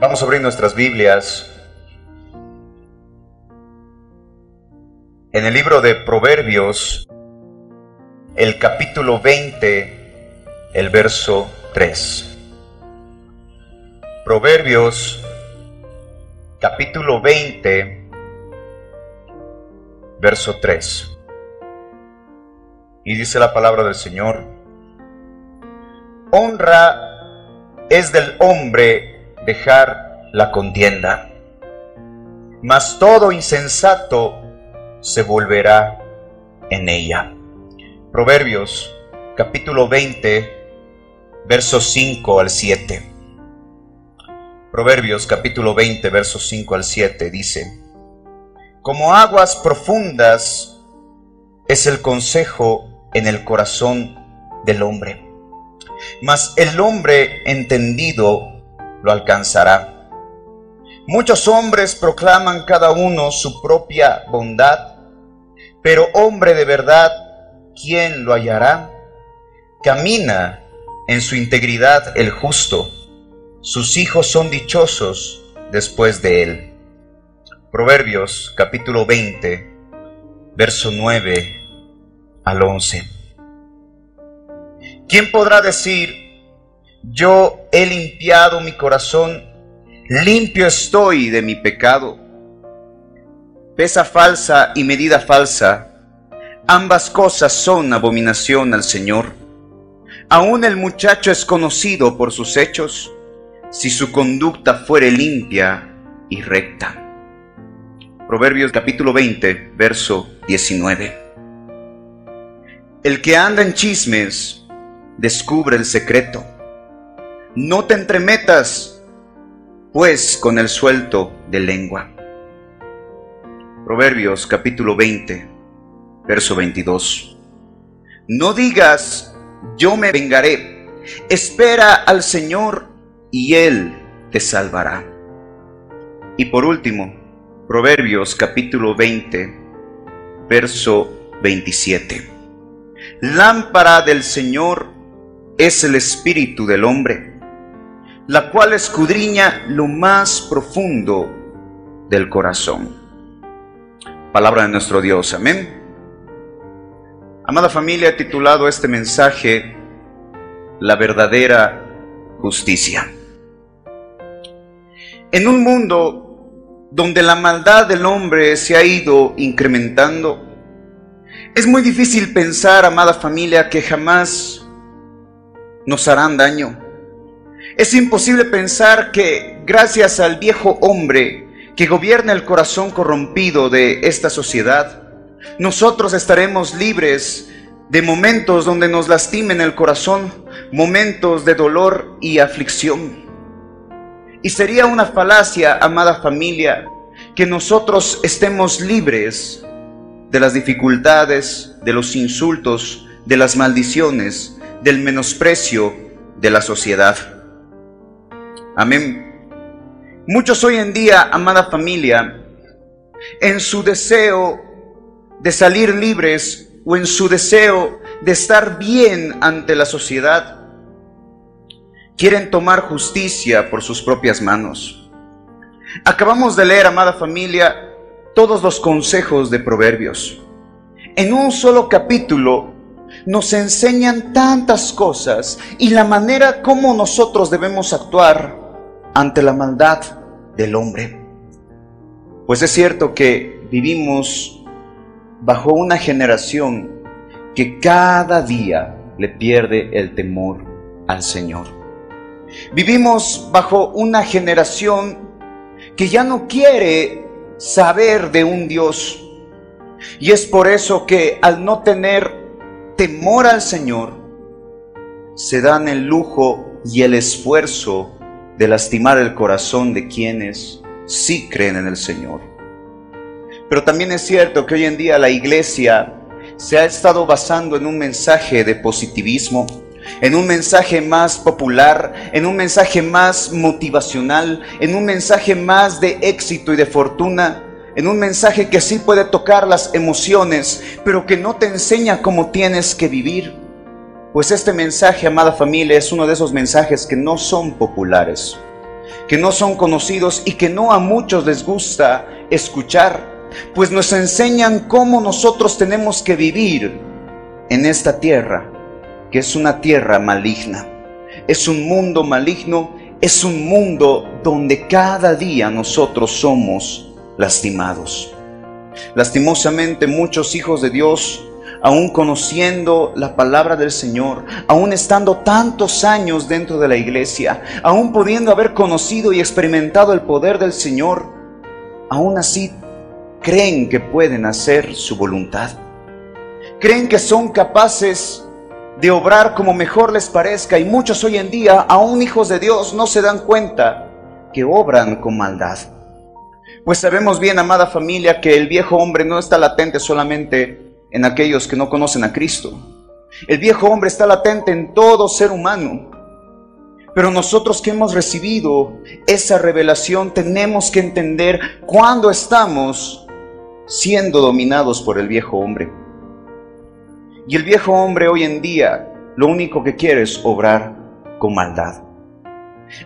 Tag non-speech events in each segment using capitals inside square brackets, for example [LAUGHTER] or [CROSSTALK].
Vamos a abrir nuestras Biblias en el libro de Proverbios, el capítulo 20, el verso 3. Proverbios, capítulo 20, verso 3. Y dice la palabra del Señor, honra es del hombre dejar la contienda. Mas todo insensato se volverá en ella. Proverbios capítulo 20, versos 5 al 7. Proverbios capítulo 20, versos 5 al 7 dice, Como aguas profundas es el consejo en el corazón del hombre, mas el hombre entendido lo alcanzará. Muchos hombres proclaman cada uno su propia bondad, pero hombre de verdad, ¿quién lo hallará? Camina en su integridad el justo, sus hijos son dichosos después de él. Proverbios capítulo 20, verso 9 al 11. ¿Quién podrá decir, yo he limpiado mi corazón, limpio estoy de mi pecado. Pesa falsa y medida falsa, ambas cosas son abominación al Señor. Aún el muchacho es conocido por sus hechos, si su conducta fuere limpia y recta. Proverbios capítulo 20, verso 19. El que anda en chismes descubre el secreto no te entremetas, pues, con el suelto de lengua. Proverbios capítulo 20, verso 22. No digas, yo me vengaré. Espera al Señor y Él te salvará. Y por último, Proverbios capítulo 20, verso 27. Lámpara del Señor es el espíritu del hombre la cual escudriña lo más profundo del corazón. Palabra de nuestro Dios, amén. Amada familia, he titulado este mensaje La verdadera justicia. En un mundo donde la maldad del hombre se ha ido incrementando, es muy difícil pensar, amada familia, que jamás nos harán daño es imposible pensar que gracias al viejo hombre que gobierna el corazón corrompido de esta sociedad, nosotros estaremos libres de momentos donde nos lastimen el corazón, momentos de dolor y aflicción. Y sería una falacia, amada familia, que nosotros estemos libres de las dificultades, de los insultos, de las maldiciones, del menosprecio de la sociedad. Amén. Muchos hoy en día, amada familia, en su deseo de salir libres o en su deseo de estar bien ante la sociedad, quieren tomar justicia por sus propias manos. Acabamos de leer, amada familia, todos los consejos de Proverbios. En un solo capítulo nos enseñan tantas cosas y la manera como nosotros debemos actuar ante la maldad del hombre. Pues es cierto que vivimos bajo una generación que cada día le pierde el temor al Señor. Vivimos bajo una generación que ya no quiere saber de un Dios. Y es por eso que al no tener temor al Señor, se dan el lujo y el esfuerzo de lastimar el corazón de quienes sí creen en el Señor. Pero también es cierto que hoy en día la iglesia se ha estado basando en un mensaje de positivismo, en un mensaje más popular, en un mensaje más motivacional, en un mensaje más de éxito y de fortuna, en un mensaje que sí puede tocar las emociones, pero que no te enseña cómo tienes que vivir. Pues este mensaje, amada familia, es uno de esos mensajes que no son populares. que no son conocidos y que no a muchos les gusta escuchar, pues nos enseñan cómo nosotros tenemos que vivir en esta tierra, que es una tierra maligna. Es un mundo maligno, es un mundo donde cada día nosotros somos lastimados. Lastimosamente muchos hijos de Dios aún conociendo la palabra del Señor, aún estando tantos años dentro de la iglesia, aún pudiendo haber conocido y experimentado el poder del Señor, aún así creen que pueden hacer su voluntad. Creen que son capaces de obrar como mejor les parezca y muchos hoy en día, aún hijos de Dios, no se dan cuenta que obran con maldad. Pues sabemos bien, amada familia, que el viejo hombre no está latente solamente en aquellos que no conocen a Cristo. El viejo hombre está latente en todo ser humano. Pero nosotros que hemos recibido esa revelación tenemos que entender cuándo estamos siendo dominados por el viejo hombre. Y el viejo hombre hoy en día lo único que quiere es obrar con maldad.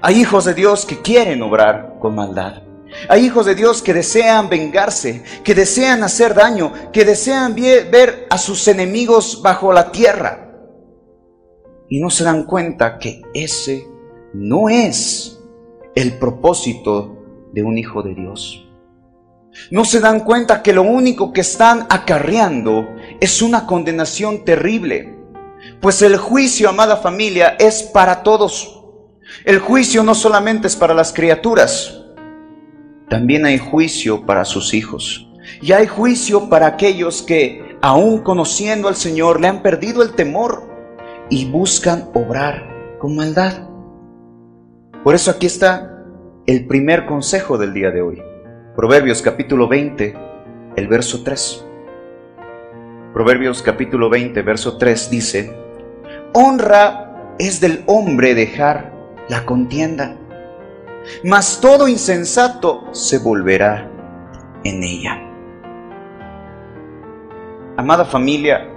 Hay hijos de Dios que quieren obrar con maldad. Hay hijos de Dios que desean vengarse, que desean hacer daño, que desean ver a sus enemigos bajo la tierra. Y no se dan cuenta que ese no es el propósito de un hijo de Dios. No se dan cuenta que lo único que están acarreando es una condenación terrible. Pues el juicio, amada familia, es para todos. El juicio no solamente es para las criaturas, también hay juicio para sus hijos. Y hay juicio para aquellos que, aún conociendo al Señor, le han perdido el temor y buscan obrar con maldad. Por eso aquí está el primer consejo del día de hoy. Proverbios capítulo 20, el verso 3. Proverbios capítulo 20, verso 3 dice, Honra es del hombre dejar la contienda mas todo insensato se volverá en ella. Amada familia,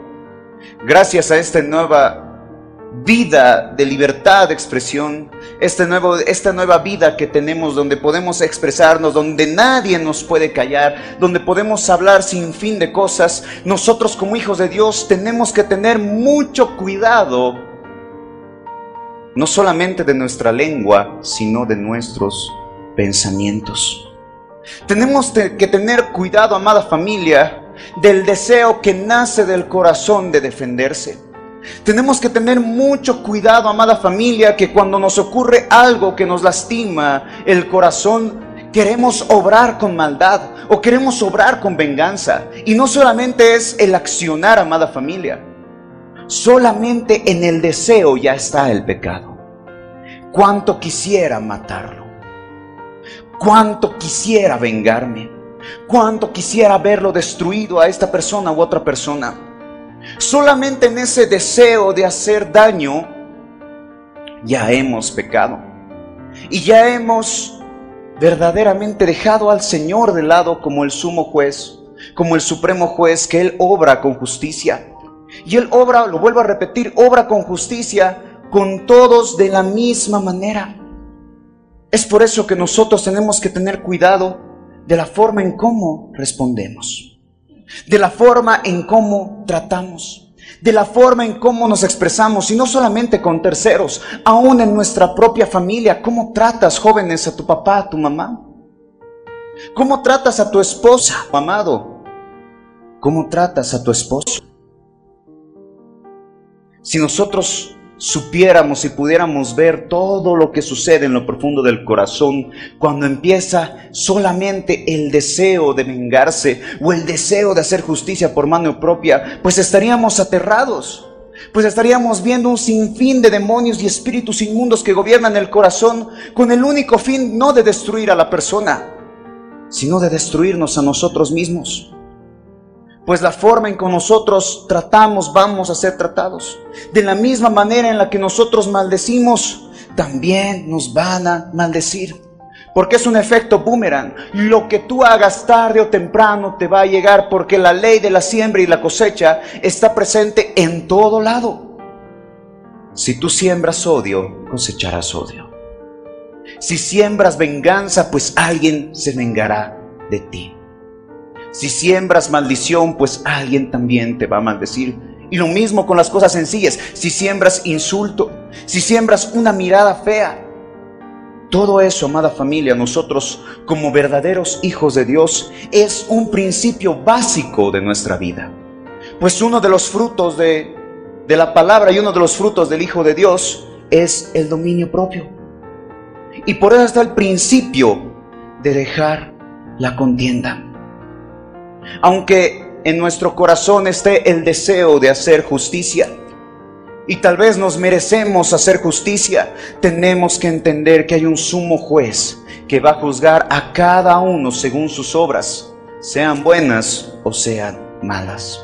gracias a esta nueva vida de libertad de expresión, este esta nueva vida que tenemos donde podemos expresarnos, donde nadie nos puede callar, donde podemos hablar sin fin de cosas, nosotros como hijos de Dios tenemos que tener mucho cuidado no solamente de nuestra lengua, sino de nuestros pensamientos. Tenemos que tener cuidado, amada familia, del deseo que nace del corazón de defenderse. Tenemos que tener mucho cuidado, amada familia, que cuando nos ocurre algo que nos lastima el corazón, queremos obrar con maldad o queremos obrar con venganza. Y no solamente es el accionar, amada familia. Solamente en el deseo ya está el pecado. Cuánto quisiera matarlo. Cuánto quisiera vengarme. Cuánto quisiera verlo destruido a esta persona u otra persona. Solamente en ese deseo de hacer daño ya hemos pecado. Y ya hemos verdaderamente dejado al Señor de lado como el sumo juez, como el supremo juez, que Él obra con justicia. Y Él obra, lo vuelvo a repetir, obra con justicia con todos de la misma manera. Es por eso que nosotros tenemos que tener cuidado de la forma en cómo respondemos, de la forma en cómo tratamos, de la forma en cómo nos expresamos, y no solamente con terceros, aún en nuestra propia familia. ¿Cómo tratas, jóvenes, a tu papá, a tu mamá? ¿Cómo tratas a tu esposa, amado? ¿Cómo tratas a tu esposo? Si nosotros supiéramos y pudiéramos ver todo lo que sucede en lo profundo del corazón cuando empieza solamente el deseo de vengarse o el deseo de hacer justicia por mano propia, pues estaríamos aterrados. Pues estaríamos viendo un sinfín de demonios y espíritus inmundos que gobiernan el corazón con el único fin no de destruir a la persona, sino de destruirnos a nosotros mismos pues la forma en que nosotros tratamos vamos a ser tratados. De la misma manera en la que nosotros maldecimos, también nos van a maldecir. Porque es un efecto boomerang. Lo que tú hagas tarde o temprano te va a llegar porque la ley de la siembra y la cosecha está presente en todo lado. Si tú siembras odio, cosecharás odio. Si siembras venganza, pues alguien se vengará de ti. Si siembras maldición, pues alguien también te va a maldecir. Y lo mismo con las cosas sencillas. Si siembras insulto, si siembras una mirada fea, todo eso, amada familia, nosotros como verdaderos hijos de Dios, es un principio básico de nuestra vida. Pues uno de los frutos de, de la palabra y uno de los frutos del Hijo de Dios es el dominio propio. Y por eso está el principio de dejar la contienda. Aunque en nuestro corazón esté el deseo de hacer justicia, y tal vez nos merecemos hacer justicia, tenemos que entender que hay un sumo juez que va a juzgar a cada uno según sus obras, sean buenas o sean malas.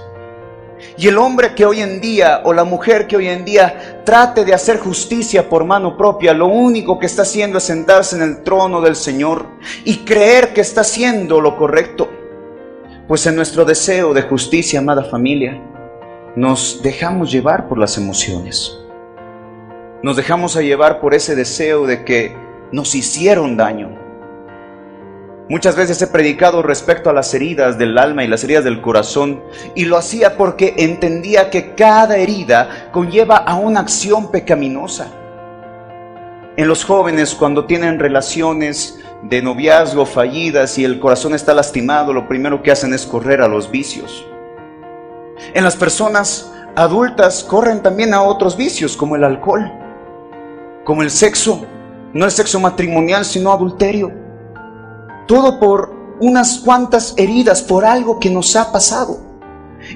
Y el hombre que hoy en día o la mujer que hoy en día trate de hacer justicia por mano propia, lo único que está haciendo es sentarse en el trono del Señor y creer que está haciendo lo correcto. Pues en nuestro deseo de justicia, amada familia, nos dejamos llevar por las emociones. Nos dejamos a llevar por ese deseo de que nos hicieron daño. Muchas veces he predicado respecto a las heridas del alma y las heridas del corazón y lo hacía porque entendía que cada herida conlleva a una acción pecaminosa. En los jóvenes cuando tienen relaciones de noviazgo fallidas y el corazón está lastimado, lo primero que hacen es correr a los vicios. En las personas adultas corren también a otros vicios como el alcohol, como el sexo, no el sexo matrimonial, sino adulterio. Todo por unas cuantas heridas, por algo que nos ha pasado.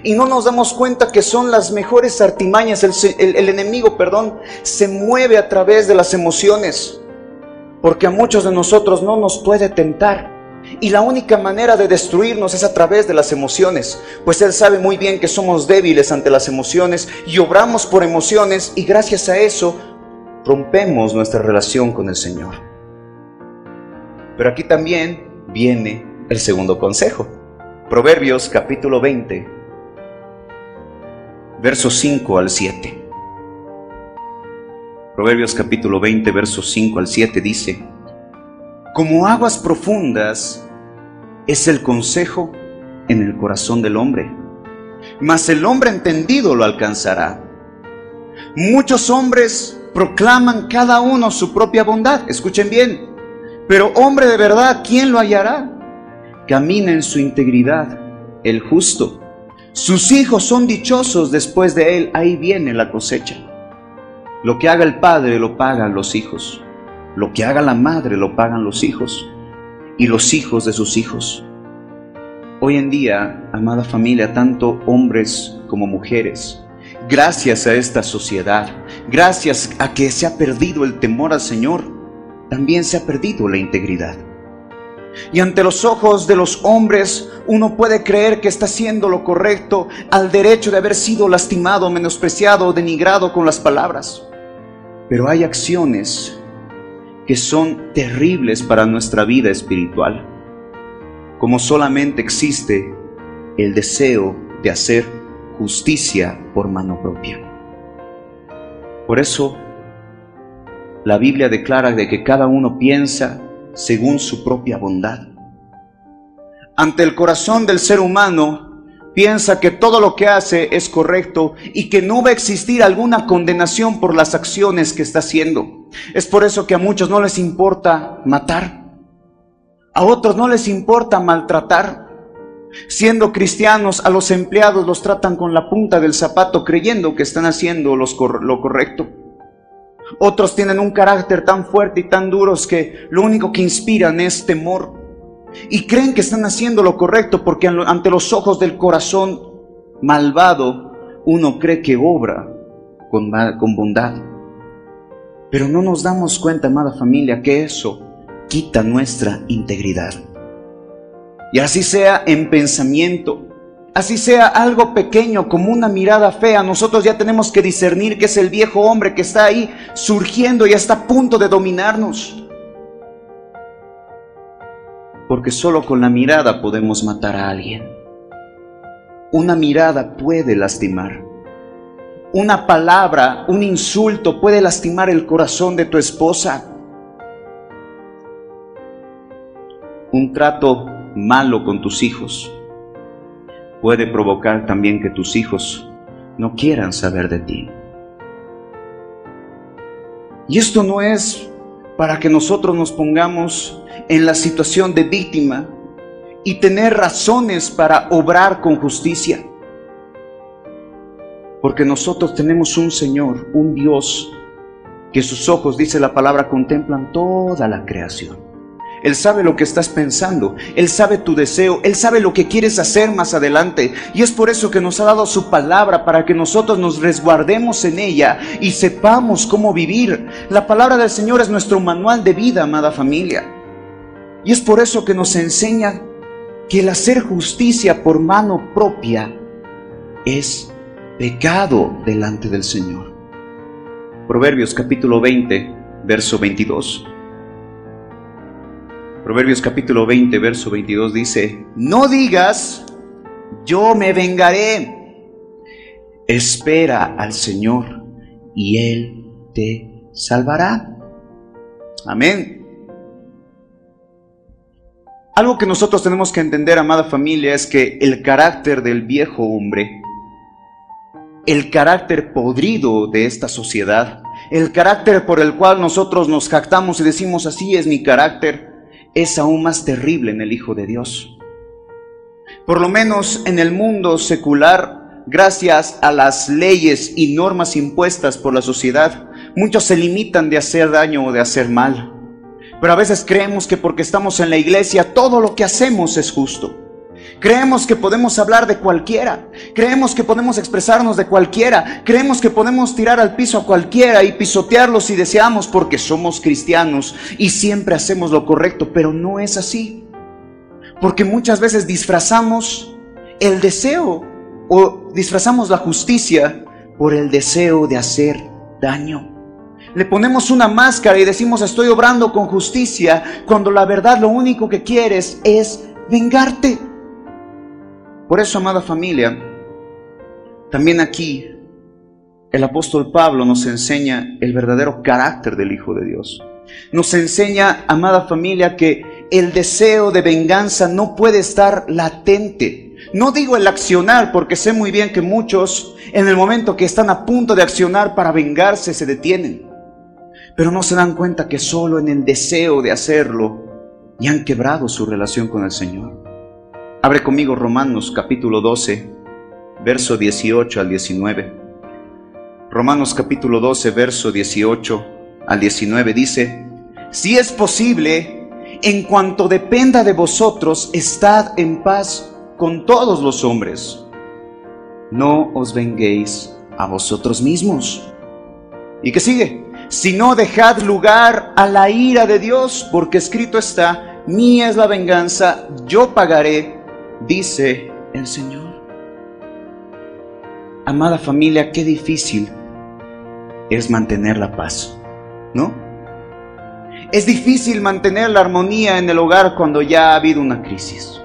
Y no nos damos cuenta que son las mejores artimañas. El, el, enemigo, perdón, se mueve a través de las emociones. Porque a muchos de nosotros no nos puede tentar. Y la única manera de destruirnos es a través de las emociones, pues Él sabe muy bien que somos débiles ante las emociones y obramos por emociones y gracias a eso rompemos nuestra relación con el Señor. Pero aquí también viene el segundo consejo. Proverbios capítulo 20, versos 5 al 7. Proverbios capítulo 20, versos 5 al 7 dice, como aguas profundas es el consejo en el corazón del hombre, mas el hombre entendido lo alcanzará. Muchos hombres proclaman cada uno su propia bondad, escuchen bien, pero hombre de verdad, ¿quién lo hallará? Camina en su integridad el justo. Sus hijos son dichosos después de él, ahí viene la cosecha. Lo que haga el padre lo pagan los hijos. Lo que haga la madre lo pagan los hijos y los hijos de sus hijos. Hoy en día, amada familia, tanto hombres como mujeres, gracias a esta sociedad, gracias a que se ha perdido el temor al Señor, también se ha perdido la integridad. Y ante los ojos de los hombres uno puede creer que está haciendo lo correcto al derecho de haber sido lastimado, menospreciado, denigrado con las palabras. Pero hay acciones que son terribles para nuestra vida espiritual, como solamente existe el deseo de hacer justicia por mano propia. Por eso, la Biblia declara de que cada uno piensa según su propia bondad. Ante el corazón del ser humano piensa que todo lo que hace es correcto y que no va a existir alguna condenación por las acciones que está haciendo. Es por eso que a muchos no les importa matar, a otros no les importa maltratar. Siendo cristianos, a los empleados los tratan con la punta del zapato creyendo que están haciendo lo correcto. Otros tienen un carácter tan fuerte y tan duros que lo único que inspiran es temor y creen que están haciendo lo correcto porque ante los ojos del corazón malvado uno cree que obra con, con bondad. Pero no nos damos cuenta, amada familia, que eso quita nuestra integridad. Y así sea en pensamiento, así sea algo pequeño como una mirada fea, nosotros ya tenemos que discernir que es el viejo hombre que está ahí surgiendo y está a punto de dominarnos porque solo con la mirada podemos matar a alguien. Una mirada puede lastimar. Una palabra, un insulto puede lastimar el corazón de tu esposa. un trato malo con tus hijos puede provocar también que tus hijos no quieran saber de ti. Y esto no es para que nosotros nos pongamos en la situación de víctima y tener razones para obrar con justicia. Porque nosotros tenemos un Señor, un Dios, que sus ojos, dice la palabra, contemplan toda la creación. Él sabe lo que estás pensando, Él sabe tu deseo, Él sabe lo que quieres hacer más adelante. Y es por eso que nos ha dado su palabra, para que nosotros nos resguardemos en ella y sepamos cómo vivir. La palabra del Señor es nuestro manual de vida, amada familia. Y es por eso que nos enseña que el hacer justicia por mano propia es pecado delante del Señor. Proverbios capítulo 20, verso 22. Proverbios capítulo 20, verso 22 dice, no digas, yo me vengaré. Espera al Señor y Él te salvará. Amén. Algo que nosotros tenemos que entender, amada familia, es que el carácter del viejo hombre, el carácter podrido de esta sociedad, el carácter por el cual nosotros nos jactamos y decimos así es mi carácter, es aún más terrible en el Hijo de Dios. Por lo menos en el mundo secular, gracias a las leyes y normas impuestas por la sociedad, muchos se limitan de hacer daño o de hacer mal. Pero a veces creemos que porque estamos en la iglesia todo lo que hacemos es justo. Creemos que podemos hablar de cualquiera. Creemos que podemos expresarnos de cualquiera. Creemos que podemos tirar al piso a cualquiera y pisotearlos si deseamos porque somos cristianos y siempre hacemos lo correcto. Pero no es así. Porque muchas veces disfrazamos el deseo o disfrazamos la justicia por el deseo de hacer daño. Le ponemos una máscara y decimos estoy obrando con justicia cuando la verdad lo único que quieres es vengarte. Por eso, amada familia, también aquí el apóstol Pablo nos enseña el verdadero carácter del Hijo de Dios. Nos enseña, amada familia, que el deseo de venganza no puede estar latente. No digo el accionar, porque sé muy bien que muchos en el momento que están a punto de accionar para vengarse se detienen. Pero no se dan cuenta que solo en el deseo de hacerlo y han quebrado su relación con el Señor. Abre conmigo Romanos capítulo 12, verso 18 al 19. Romanos capítulo 12, verso 18 al 19 dice, si es posible, en cuanto dependa de vosotros, estad en paz con todos los hombres. No os venguéis a vosotros mismos. ¿Y qué sigue? Si no dejad lugar a la ira de Dios, porque escrito está, mía es la venganza, yo pagaré, dice el Señor. Amada familia, qué difícil es mantener la paz, ¿no? Es difícil mantener la armonía en el hogar cuando ya ha habido una crisis.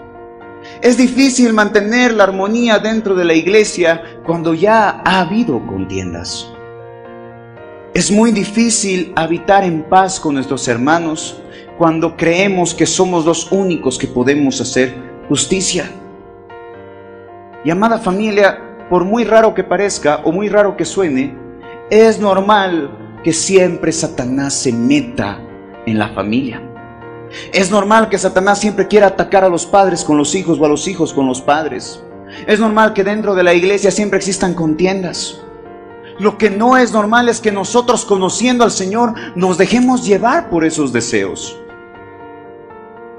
Es difícil mantener la armonía dentro de la iglesia cuando ya ha habido contiendas. Es muy difícil habitar en paz con nuestros hermanos cuando creemos que somos los únicos que podemos hacer justicia. Y amada familia, por muy raro que parezca o muy raro que suene, es normal que siempre Satanás se meta en la familia. Es normal que Satanás siempre quiera atacar a los padres con los hijos o a los hijos con los padres. Es normal que dentro de la iglesia siempre existan contiendas. Lo que no es normal es que nosotros conociendo al Señor nos dejemos llevar por esos deseos.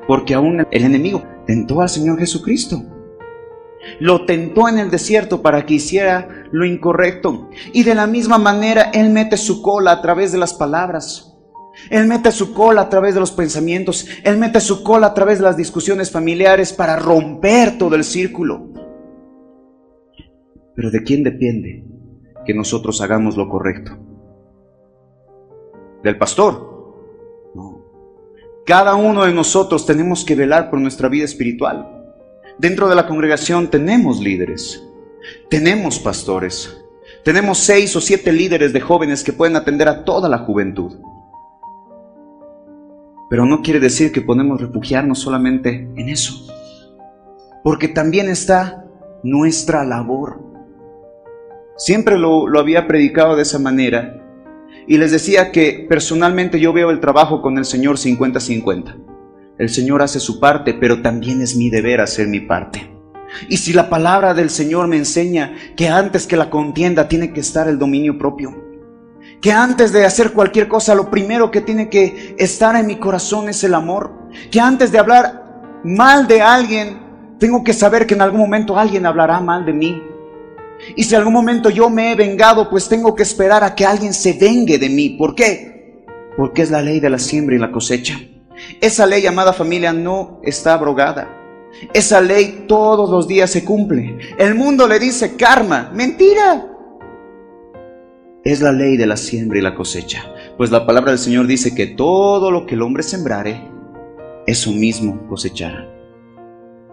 Porque aún el enemigo tentó al Señor Jesucristo. Lo tentó en el desierto para que hiciera lo incorrecto. Y de la misma manera Él mete su cola a través de las palabras. Él mete su cola a través de los pensamientos. Él mete su cola a través de las discusiones familiares para romper todo el círculo. Pero ¿de quién depende que nosotros hagamos lo correcto? ¿Del pastor? Cada uno de nosotros tenemos que velar por nuestra vida espiritual. Dentro de la congregación tenemos líderes, tenemos pastores, tenemos seis o siete líderes de jóvenes que pueden atender a toda la juventud. Pero no quiere decir que podemos refugiarnos solamente en eso. Porque también está nuestra labor. Siempre lo, había predicado de esa manera. Y les decía que personalmente yo veo el trabajo con el Señor 50-50. El Señor hace su parte, pero también es mi deber hacer mi parte. Y si la palabra del Señor me enseña que antes que la contienda tiene que estar el dominio propio, que antes de hacer cualquier cosa lo primero que tiene que estar en mi corazón es el amor, que antes de hablar mal de alguien, tengo que saber que en algún momento alguien hablará mal de mí. Y si algún momento yo me he vengado, pues tengo que esperar a que alguien se vengue de mí. ¿Por qué? Porque es la ley de la siembra y la cosecha. Esa ley, amada familia, no está abrogada. Esa ley todos los días se cumple. El mundo le dice karma. Mentira. Es la ley de la siembra y la cosecha. Pues la palabra del Señor dice que todo lo que el hombre sembrare, eso mismo cosechará.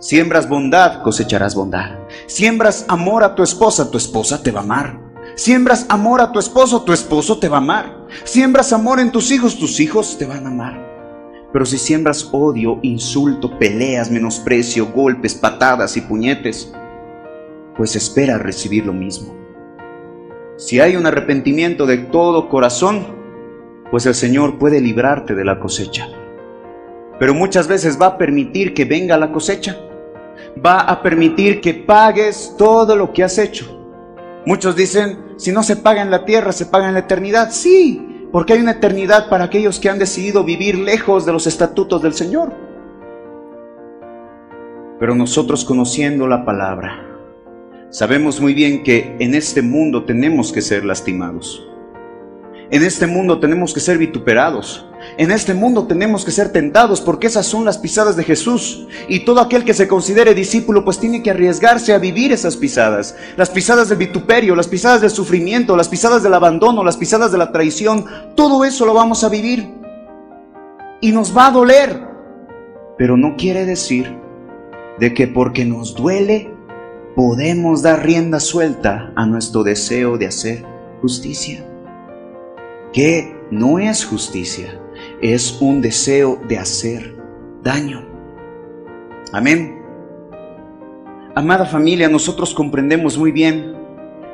Siembras bondad, cosecharás bondad. Siembras amor a tu esposa, tu esposa te va a amar. Siembras amor a tu esposo, tu esposo te va a amar. Siembras amor en tus hijos, tus hijos te van a amar. Pero si siembras odio, insulto, peleas, menosprecio, golpes, patadas y puñetes, pues espera recibir lo mismo. Si hay un arrepentimiento de todo corazón, pues el Señor puede librarte de la cosecha. Pero muchas veces va a permitir que venga la cosecha. Va a permitir que pagues todo lo que has hecho. Muchos dicen, si no se paga en la tierra, se paga en la eternidad. Sí, porque hay una eternidad para aquellos que han decidido vivir lejos de los estatutos del Señor. Pero nosotros conociendo la palabra, sabemos muy bien que en este mundo tenemos que ser lastimados. En este mundo tenemos que ser vituperados. En este mundo tenemos que ser tentados porque esas son las pisadas de Jesús. Y todo aquel que se considere discípulo pues tiene que arriesgarse a vivir esas pisadas. Las pisadas del vituperio, las pisadas del sufrimiento, las pisadas del abandono, las pisadas de la traición. Todo eso lo vamos a vivir. Y nos va a doler. Pero no quiere decir de que porque nos duele podemos dar rienda suelta a nuestro deseo de hacer justicia. Que no es justicia es un deseo de hacer daño. Amén. Amada familia, nosotros comprendemos muy bien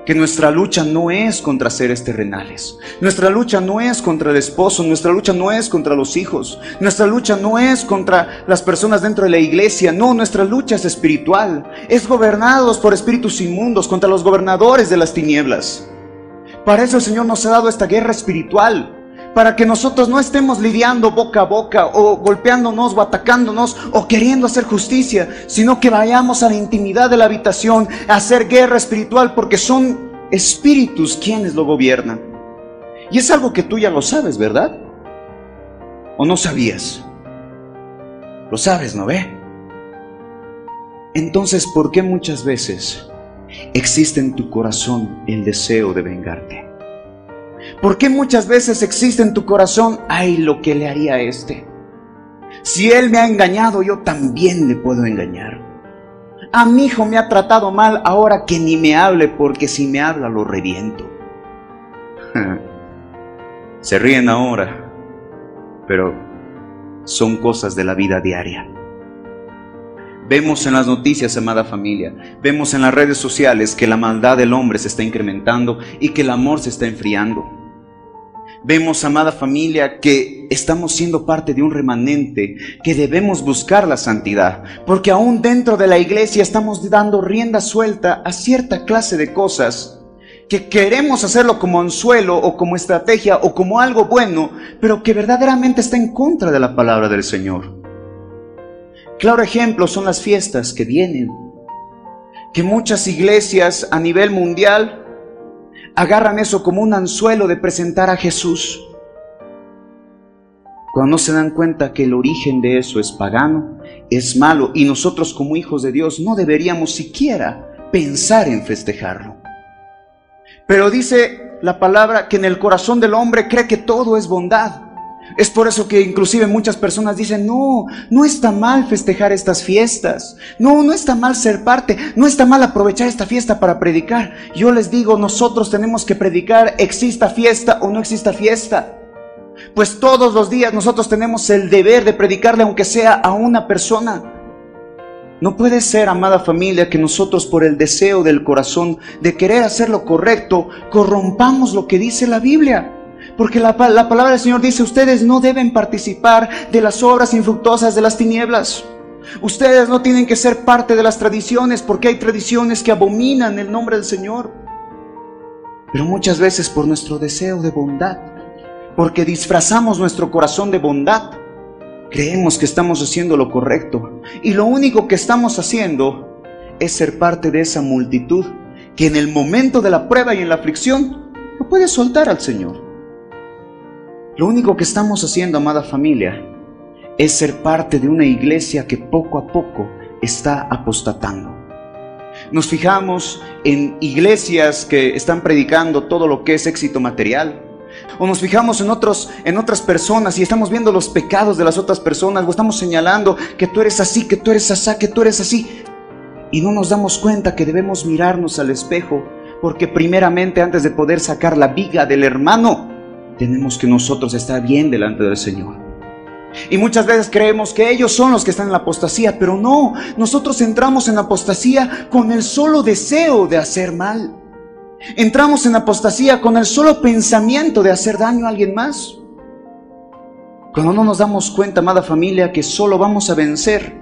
que nuestra lucha no es contra seres terrenales. Nuestra lucha no es contra el esposo, nuestra lucha no es contra los hijos, nuestra lucha no es contra las personas dentro de la iglesia, no, nuestra lucha es espiritual, es gobernados por espíritus inmundos contra los gobernadores de las tinieblas. Para eso el Señor nos ha dado esta guerra espiritual, para que nosotros no estemos lidiando boca a boca o golpeándonos o atacándonos o queriendo hacer justicia, sino que vayamos a la intimidad de la habitación a hacer guerra espiritual porque son espíritus quienes lo gobiernan. Y es algo que tú ya lo sabes, ¿verdad? ¿O no sabías? Lo sabes, ¿no ve? Entonces, ¿por qué muchas veces existe en tu corazón el deseo de vengarte? ¿Por qué muchas veces existe en tu corazón, ay, lo que le haría a este? Si él me ha engañado, yo también le puedo engañar. A mi hijo me ha tratado mal, ahora que ni me hable, porque si me habla lo reviento. [LAUGHS] Se ríen ahora, pero son cosas de la vida diaria. Vemos en las noticias, amada familia, vemos en las redes sociales que la maldad del hombre se está incrementando y que el amor se está enfriando. Vemos, amada familia, que estamos siendo parte de un remanente, que debemos buscar la santidad, porque aún dentro de la iglesia estamos dando rienda suelta a cierta clase de cosas que queremos hacerlo como anzuelo o como estrategia o como algo bueno, pero que verdaderamente está en contra de la palabra del Señor. Claro ejemplo son las fiestas que vienen, que muchas iglesias a nivel mundial agarran eso como un anzuelo de presentar a Jesús. Cuando se dan cuenta que el origen de eso es pagano, es malo, y nosotros como hijos de Dios no deberíamos siquiera pensar en festejarlo. Pero dice la palabra que en el corazón del hombre cree que todo es bondad. Es por eso que inclusive muchas personas dicen, no, no está mal festejar estas fiestas, no, no está mal ser parte, no está mal aprovechar esta fiesta para predicar. Yo les digo, nosotros tenemos que predicar, exista fiesta o no exista fiesta. Pues todos los días nosotros tenemos el deber de predicarle aunque sea a una persona. No puede ser, amada familia, que nosotros por el deseo del corazón de querer hacer lo correcto, corrompamos lo que dice la Biblia. Porque la, la, palabra del Señor dice, ustedes no deben participar de las obras infructuosas de las tinieblas. Ustedes no tienen que ser parte de las tradiciones porque hay tradiciones que abominan el nombre del Señor. Pero muchas veces por nuestro deseo de bondad, porque disfrazamos nuestro corazón de bondad, creemos que estamos haciendo lo correcto. Y lo único que estamos haciendo es ser parte de esa multitud que en el momento de la prueba y en la aflicción no puede soltar al Señor. Lo único que estamos haciendo, amada familia, es ser parte de una iglesia que poco a poco está apostatando. Nos fijamos en iglesias que están predicando todo lo que es éxito material. O nos fijamos en, otros, en otras personas y estamos viendo los pecados de las otras personas. O estamos señalando que tú eres así, que tú eres así, que tú eres así. Y no nos damos cuenta que debemos mirarnos al espejo. Porque primeramente antes de poder sacar la viga del hermano, tenemos que nosotros estar bien delante del Señor. Y muchas veces creemos que ellos son los que están en la apostasía, pero no, nosotros entramos en apostasía con el solo deseo de hacer mal. Entramos en apostasía con el solo pensamiento de hacer daño a alguien más. Cuando no nos damos cuenta, amada familia, que solo vamos a vencer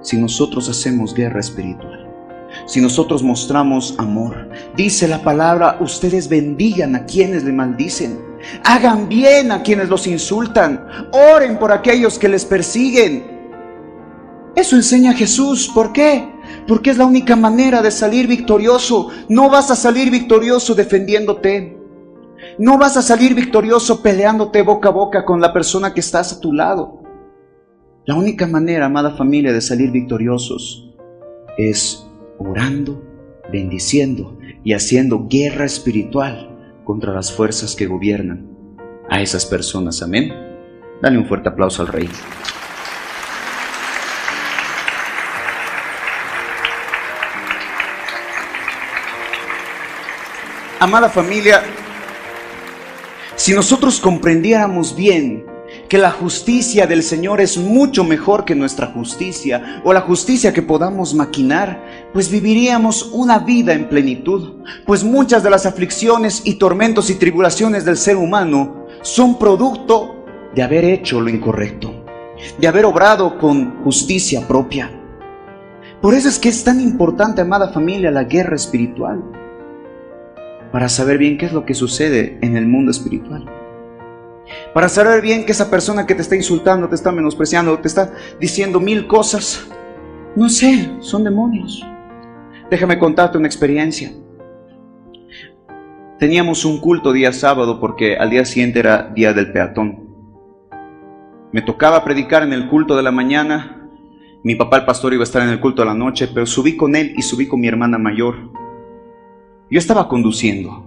si nosotros hacemos guerra espiritual si nosotros mostramos amor. Dice la palabra, ustedes bendigan a quienes le maldicen, hagan bien a quienes los insultan, oren por aquellos que les persiguen. Eso enseña Jesús. ¿Por qué? Porque es la única manera de salir victorioso. No vas a salir victorioso defendiéndote. No vas a salir victorioso peleándote boca a boca con la persona que estás a tu lado. La única manera, amada familia, de salir victoriosos es orando, bendiciendo y haciendo guerra espiritual contra las fuerzas que gobiernan a esas personas. Amén. Dale un fuerte aplauso al rey. Amada familia, si nosotros comprendiéramos bien que la justicia del Señor es mucho mejor que nuestra justicia o la justicia que podamos maquinar, pues viviríamos una vida en plenitud, pues muchas de las aflicciones y tormentos y tribulaciones del ser humano son producto de haber hecho lo incorrecto, de haber obrado con justicia propia. Por eso es que es tan importante, amada familia, la guerra espiritual, para saber bien qué es lo que sucede en el mundo espiritual. Para saber bien que esa persona que te está insultando, te está menospreciando, te está diciendo mil cosas, no sé, son demonios. Déjame contarte una experiencia. Teníamos un culto día sábado porque al día siguiente era día del peatón. Me tocaba predicar en el culto de la mañana. Mi papá el pastor iba a estar en el culto de la noche, pero subí con él y subí con mi hermana mayor. Yo estaba conduciendo.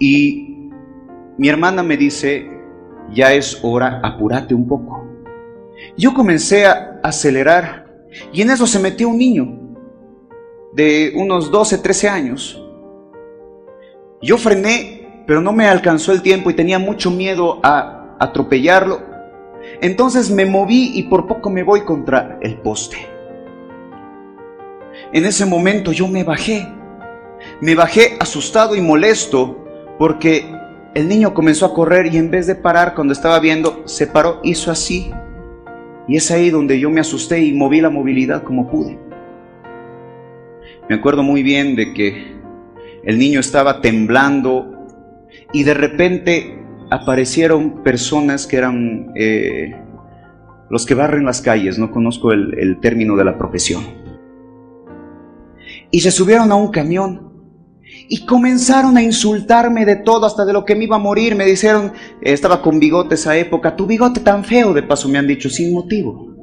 Y mi hermana me dice, ya es hora, apúrate un poco. Yo comencé a acelerar y en eso se metió un niño de unos 12, 13 años. Yo frené, pero no me alcanzó el tiempo y tenía mucho miedo a atropellarlo. Entonces me moví y por poco me voy contra el poste. En ese momento yo me bajé. Me bajé asustado y molesto porque el niño comenzó a correr y en vez de parar cuando estaba viendo, se paró, hizo así. Y es ahí donde yo me asusté y moví la movilidad como pude. Me acuerdo muy bien de que el niño estaba temblando y de repente aparecieron personas que eran eh, los que barren las calles, no conozco el, el término de la profesión. Y se subieron a un camión y comenzaron a insultarme de todo, hasta de lo que me iba a morir. Me dijeron, estaba con bigote esa época, tu bigote tan feo, de paso me han dicho, sin motivo.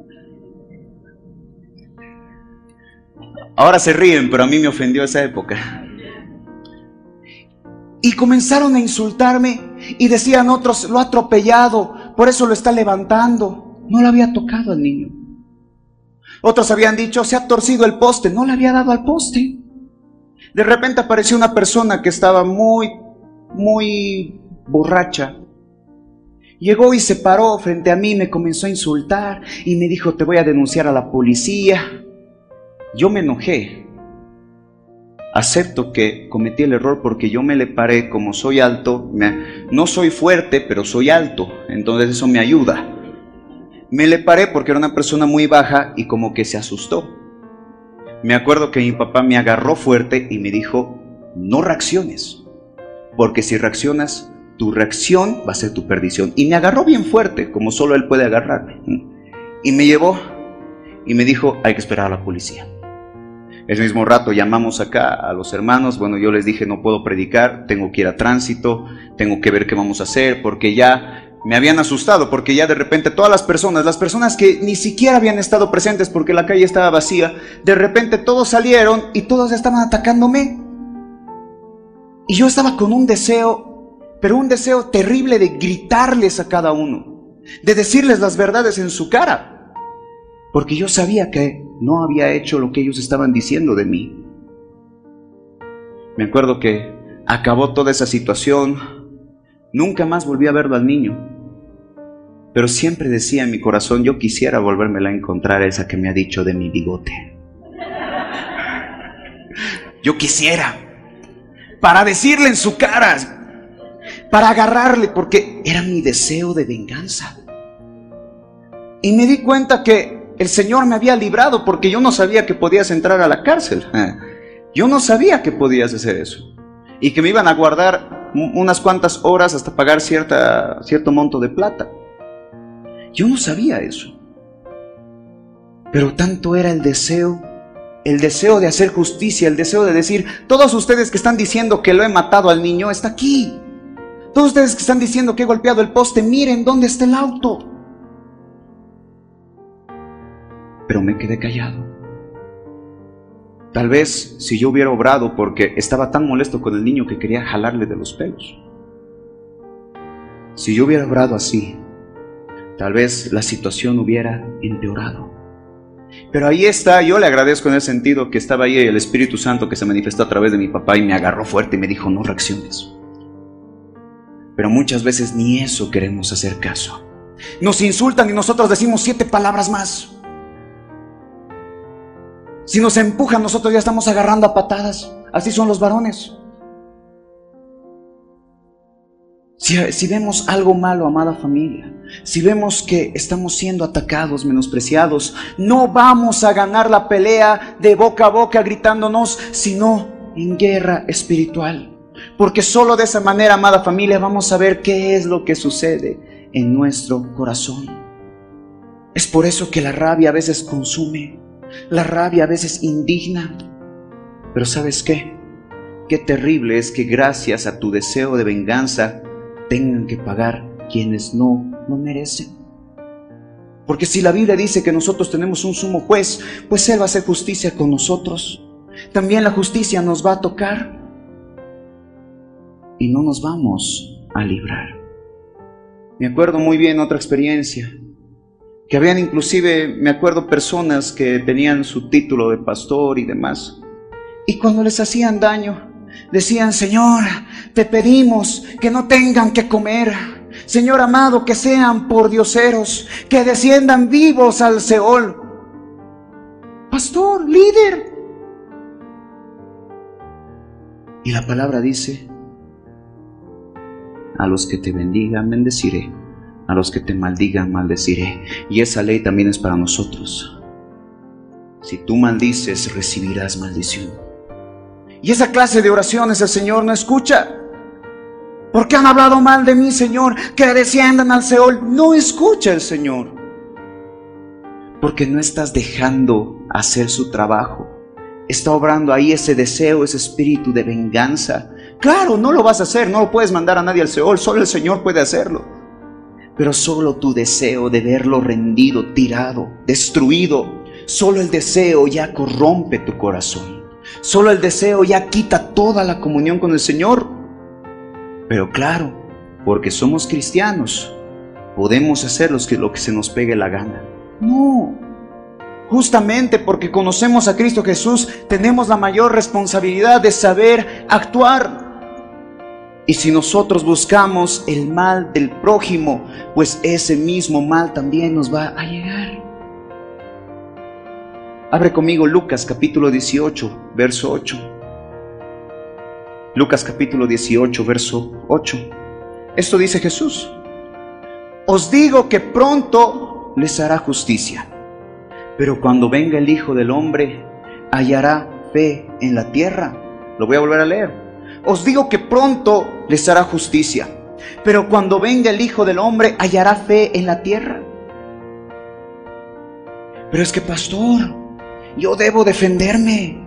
Ahora se ríen, pero a mí me ofendió esa época. Y comenzaron a insultarme y decían otros, lo ha atropellado, por eso lo está levantando. No le había tocado al niño. Otros habían dicho, se ha torcido el poste, no le había dado al poste. De repente apareció una persona que estaba muy, muy borracha. Llegó y se paró frente a mí, me comenzó a insultar y me dijo, te voy a denunciar a la policía. Yo me enojé. Acepto que cometí el error porque yo me le paré, como soy alto, no soy fuerte, pero soy alto, entonces eso me ayuda. Me le paré porque era una persona muy baja y como que se asustó. Me acuerdo que mi papá me agarró fuerte y me dijo, no reacciones, porque si reaccionas, tu reacción va a ser tu perdición. Y me agarró bien fuerte, como solo él puede agarrarme. Y me llevó y me dijo, hay que esperar a la policía. Ese mismo rato llamamos acá a los hermanos, bueno, yo les dije, no puedo predicar, tengo que ir a tránsito, tengo que ver qué vamos a hacer, porque ya me habían asustado porque ya de repente todas las personas, las personas que ni siquiera habían estado presentes porque la calle estaba vacía, de repente todos salieron y todos estaban atacándome. Y yo estaba con un deseo, pero un deseo terrible de gritarles a cada uno, de decirles las verdades en su cara, porque yo sabía que no había hecho lo que ellos estaban diciendo de mí. Me acuerdo que acabó toda esa situación, nunca más volví a verlo al niño. Pero siempre decía en mi corazón, yo quisiera volvérmela a encontrar esa que me ha dicho de mi bigote. Yo quisiera. Para decirle en su cara. Para agarrarle, porque era mi deseo de venganza. Y me di cuenta que el Señor me había librado porque yo no sabía que podías entrar a la cárcel. [LAUGHS] Yo no sabía que podías hacer eso. Y que me iban a guardar unas cuantas horas hasta pagar cierta, cierto monto de plata. Yo no sabía eso. Pero tanto era el deseo, el deseo de hacer justicia, el deseo de decir, todos ustedes que están diciendo que lo he matado al niño, está aquí. Todos ustedes que están diciendo que he golpeado el poste, miren dónde está el auto. Pero me quedé callado. Tal vez si yo hubiera obrado porque estaba tan molesto con el niño que quería jalarle de los pelos. Si yo hubiera obrado así, tal vez la situación hubiera empeorado. Pero ahí está, yo le agradezco en el sentido que estaba ahí el Espíritu Santo que se manifestó a través de mi papá y me agarró fuerte y me dijo, no reacciones. Pero muchas veces ni eso queremos hacer caso. Nos insultan y nosotros decimos siete palabras más. Si nos empujan, nosotros ya estamos agarrando a patadas. Así son los varones. Si, vemos algo malo, amada familia, si vemos que estamos siendo atacados, menospreciados, no vamos a ganar la pelea de boca a boca gritándonos, sino en guerra espiritual. Porque solo de esa manera, amada familia, vamos a ver qué es lo que sucede en nuestro corazón. Es por eso que la rabia a veces consume, la rabia a veces indigna. Pero ¿sabes qué? Qué terrible es que gracias a tu deseo de venganza, tengan que pagar quienes no lo merecen. Porque si la Biblia dice que nosotros tenemos un sumo juez, pues Él va a hacer justicia con nosotros. También la justicia nos va a tocar y no nos vamos a librar. Me acuerdo muy bien otra experiencia, que habían inclusive, me acuerdo, personas que tenían su título de pastor y demás, y cuando les hacían daño, Decían, Señor, te pedimos que no tengan que comer. Señor amado, que sean por dioseros, que desciendan vivos al Seol. Pastor, líder. Y la palabra dice, a los que te bendigan, bendeciré. A los que te maldigan, maldeciré. Y esa ley también es para nosotros. Si tú maldices, recibirás maldición. Y esa clase de oraciones el Señor no escucha. Porque han hablado mal de mí, Señor, que desciendan al Seol. No escucha el Señor. Porque no estás dejando hacer su trabajo. Está obrando ahí ese deseo, ese espíritu de venganza. Claro, no lo vas a hacer, no lo puedes mandar a nadie al Seol, solo el Señor puede hacerlo. Pero solo tu deseo de verlo rendido, tirado, destruido, solo el deseo ya corrompe tu corazón. Solo el deseo ya quita toda la comunión con el Señor. Pero claro, porque somos cristianos, podemos hacer lo que se nos pegue la gana. No. Justamente porque conocemos a Cristo Jesús, tenemos la mayor responsabilidad de saber actuar. Y si nosotros buscamos el mal del prójimo, pues ese mismo mal también nos va a llegar. Abre conmigo Lucas capítulo 18, verso 8. Lucas capítulo 18, verso 8. Esto dice Jesús. Os digo que pronto les hará justicia, pero cuando venga el Hijo del Hombre, hallará fe en la tierra. Lo voy a volver a leer. Os digo que pronto les hará justicia, pero cuando venga el Hijo del Hombre hallará fe en la tierra. Pero es que, pastor, yo debo defenderme.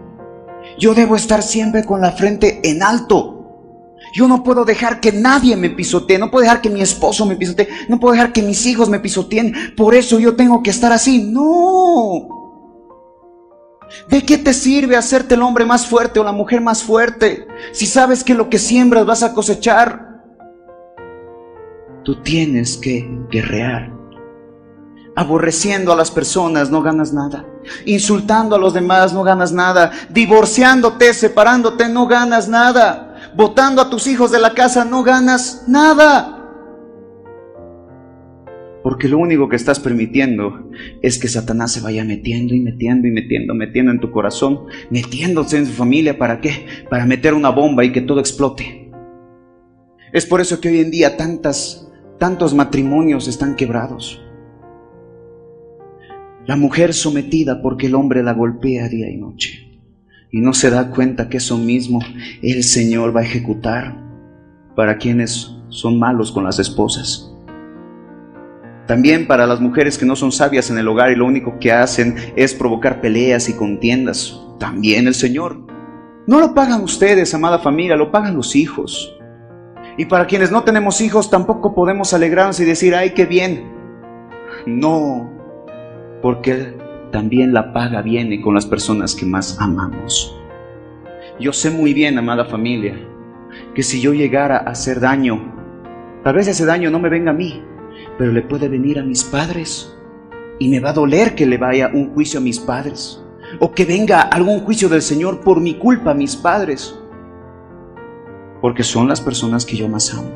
Yo debo estar siempre con la frente en alto. Yo no puedo dejar que nadie me pisotee, no puedo dejar que mi esposo me pisotee, no puedo dejar que mis hijos me pisoteen. Por eso yo tengo que estar así. No. ¿De qué te sirve hacerte el hombre más fuerte o la mujer más fuerte si sabes que lo que siembras vas a cosechar? Tú tienes que guerrear. Aborreciendo a las personas no ganas nada. Insultando a los demás no ganas nada. Divorciándote, separándote no ganas nada. Botando a tus hijos de la casa no ganas nada. Porque lo único que estás permitiendo es que Satanás se vaya metiendo y metiendo y metiendo, metiendo en tu corazón, metiéndose en su familia. ¿Para qué? Para meter una bomba y que todo explote. Es por eso que hoy en día tantas, tantos matrimonios están quebrados. La mujer sometida porque el hombre la golpea día y noche. Y no se da cuenta que eso mismo el Señor va a ejecutar para quienes son malos con las esposas. También para las mujeres que no son sabias en el hogar y lo único que hacen es provocar peleas y contiendas. También el Señor. No lo pagan ustedes, amada familia, lo pagan los hijos. Y para quienes no tenemos hijos tampoco podemos alegrarnos y decir, ay, qué bien. No, porque también la paga viene con las personas que más amamos. Yo sé muy bien, amada familia, que si yo llegara a hacer daño, tal vez ese daño no me venga a mí, pero le puede venir a mis padres. Y me va a doler que le vaya un juicio a mis padres. O que venga algún juicio del Señor por mi culpa a mis padres. Porque son las personas que yo más amo.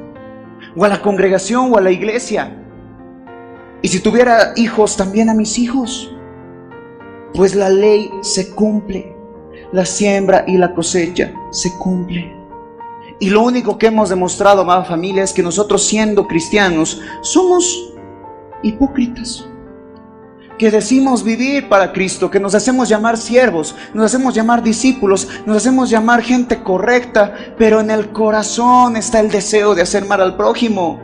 O a la congregación o a la iglesia. Y si tuviera hijos, también a mis hijos. Pues la ley se cumple. La siembra y la cosecha se cumple. Y lo único que hemos demostrado, amada familia, es que nosotros siendo cristianos somos hipócritas. Que decimos vivir para Cristo, que nos hacemos llamar siervos, nos hacemos llamar discípulos, nos hacemos llamar gente correcta, pero en el corazón está el deseo de hacer mal al prójimo.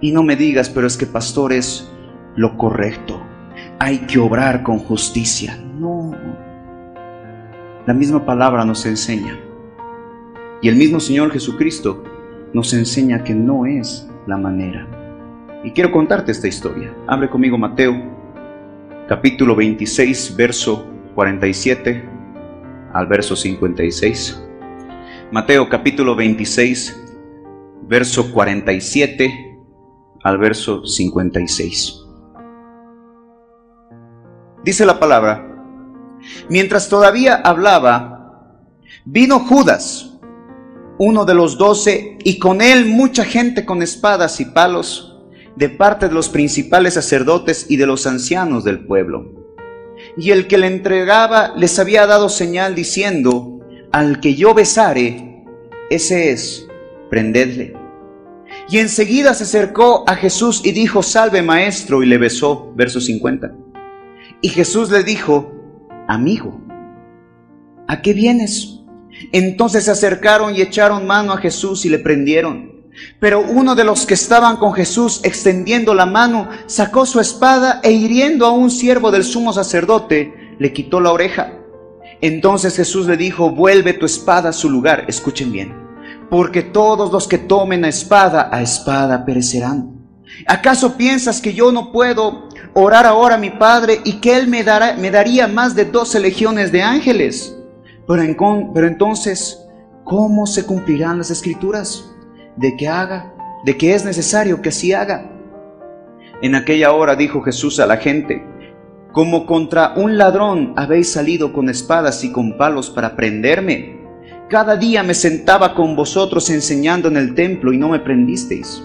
Y no me digas, pero es que pastor es lo correcto. Hay que obrar con justicia. No. La misma palabra nos enseña y el mismo Señor Jesucristo nos enseña que no es la manera. Y quiero contarte esta historia. Abre conmigo Mateo, capítulo 26, verso 47 al verso 56. Mateo capítulo 26, verso 47 al verso 56. Dice la palabra, mientras todavía hablaba, vino Judas, uno de los doce, y con él mucha gente con espadas y palos, de parte de los principales sacerdotes y de los ancianos del pueblo. Y el que le entregaba les había dado señal diciendo, al que yo besare, ese es, prendedle. Y enseguida se acercó a Jesús y dijo, salve maestro, y le besó, verso 50. Y Jesús le dijo, amigo, ¿a qué vienes? Entonces se acercaron y echaron mano a Jesús y le prendieron. Pero uno de los que estaban con Jesús extendiendo la mano, sacó su espada e hiriendo a un siervo del sumo sacerdote, le quitó la oreja. Entonces Jesús le dijo, vuelve tu espada a su lugar. Escuchen bien, porque todos los que tomen a espada, a espada perecerán. ¿Acaso piensas que yo no puedo orar ahora a mi Padre y que Él me, dará, me daría más de doce legiones de ángeles? Pero, entonces, ¿cómo se cumplirán las escrituras? De que haga, de que es necesario que así haga. En aquella hora dijo Jesús a la gente, como contra un ladrón habéis salido con espadas y con palos para prenderme. Cada día me sentaba con vosotros enseñando en el templo y no me prendisteis.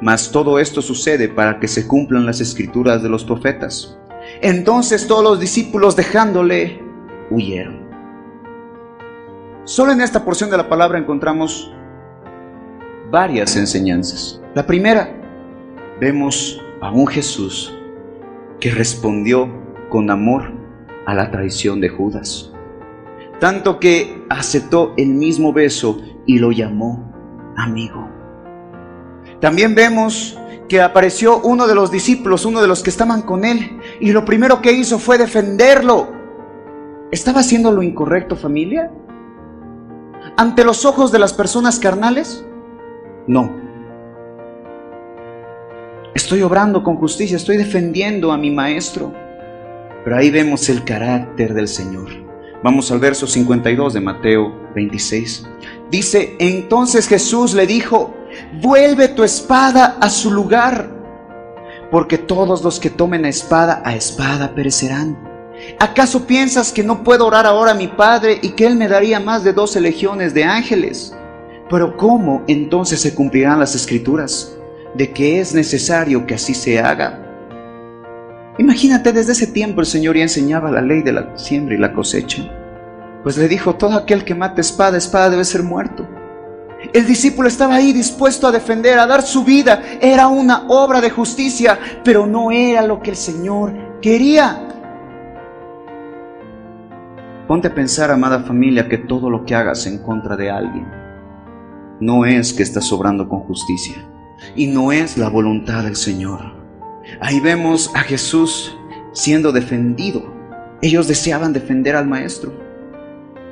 Mas todo esto sucede para que se cumplan las escrituras de los profetas. Entonces todos los discípulos dejándole huyeron. Solo en esta porción de la palabra encontramos varias enseñanzas. La primera, vemos a un Jesús que respondió con amor a la traición de Judas. Tanto que aceptó el mismo beso y lo llamó amigo. También vemos que apareció uno de los discípulos, uno de los que estaban con él, y lo primero que hizo fue defenderlo. ¿Estaba haciendo lo incorrecto familia? ¿Ante los ojos de las personas carnales? No. Estoy obrando con justicia, estoy defendiendo a mi maestro. Pero ahí vemos el carácter del Señor. Vamos al verso 52 de Mateo 26. Dice, entonces Jesús le dijo, vuelve tu espada a su lugar, porque todos los que tomen espada a espada perecerán. ¿Acaso piensas que no puedo orar ahora a mi Padre y que Él me daría más de doce legiones de ángeles? Pero ¿cómo entonces se cumplirán las escrituras de que es necesario que así se haga? Imagínate, desde ese tiempo el Señor ya enseñaba la ley de la siembra y la cosecha. Pues le dijo, todo aquel que mate espada, espada debe ser muerto. El discípulo estaba ahí dispuesto a defender, a dar su vida. Era una obra de justicia, pero no era lo que el Señor quería. Ponte a pensar, amada familia, que todo lo que hagas en contra de alguien no es que estás obrando con justicia y no es la voluntad del Señor. Ahí vemos a Jesús siendo defendido. Ellos deseaban defender al Maestro.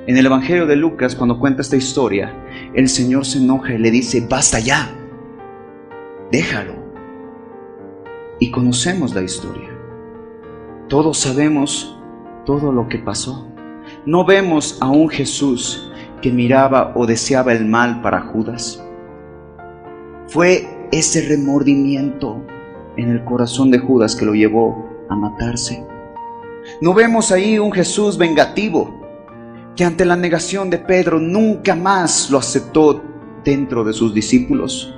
En el Evangelio de Lucas, cuando cuenta esta historia, el Señor se enoja y le dice, basta ya, déjalo. Y conocemos la historia. Todos sabemos todo lo que pasó. No vemos a un Jesús que miraba o deseaba el mal para Judas. Fue ese remordimiento en el corazón de Judas que lo llevó a matarse. No vemos ahí un Jesús vengativo que ante la negación de Pedro nunca más lo aceptó dentro de sus discípulos.